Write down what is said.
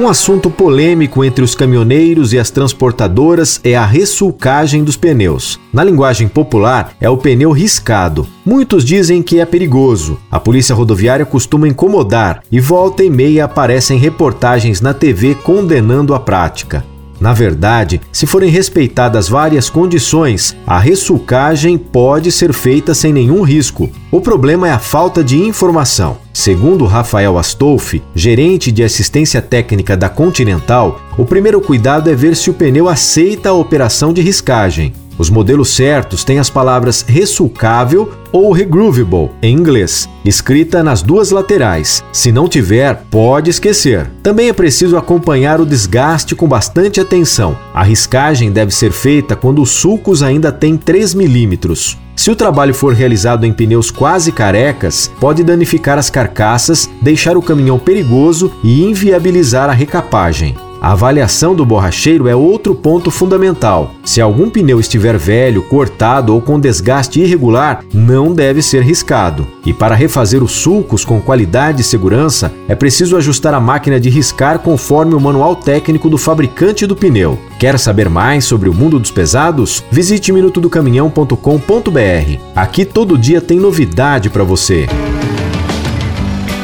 Um assunto polêmico entre os caminhoneiros e as transportadoras é a ressulcagem dos pneus. Na linguagem popular, é o pneu riscado. Muitos dizem que é perigoso. A polícia rodoviária costuma incomodar e volta e meia aparecem reportagens na TV condenando a prática. Na verdade, se forem respeitadas várias condições, a ressulcagem pode ser feita sem nenhum risco. O problema é a falta de informação. Segundo Rafael Astolfi, gerente de assistência técnica da Continental, o primeiro cuidado é ver se o pneu aceita a operação de riscagem. Os modelos certos têm as palavras ressulcável ou regroovable em inglês, escrita nas duas laterais. Se não tiver, pode esquecer. Também é preciso acompanhar o desgaste com bastante atenção. A riscagem deve ser feita quando os sulcos ainda têm 3 milímetros. Se o trabalho for realizado em pneus quase carecas, pode danificar as carcaças, deixar o caminhão perigoso e inviabilizar a recapagem. A avaliação do borracheiro é outro ponto fundamental. Se algum pneu estiver velho, cortado ou com desgaste irregular, não deve ser riscado. E para refazer os sulcos com qualidade e segurança, é preciso ajustar a máquina de riscar conforme o manual técnico do fabricante do pneu. Quer saber mais sobre o mundo dos pesados? Visite minutodocaminhão.com.br. Aqui todo dia tem novidade para você.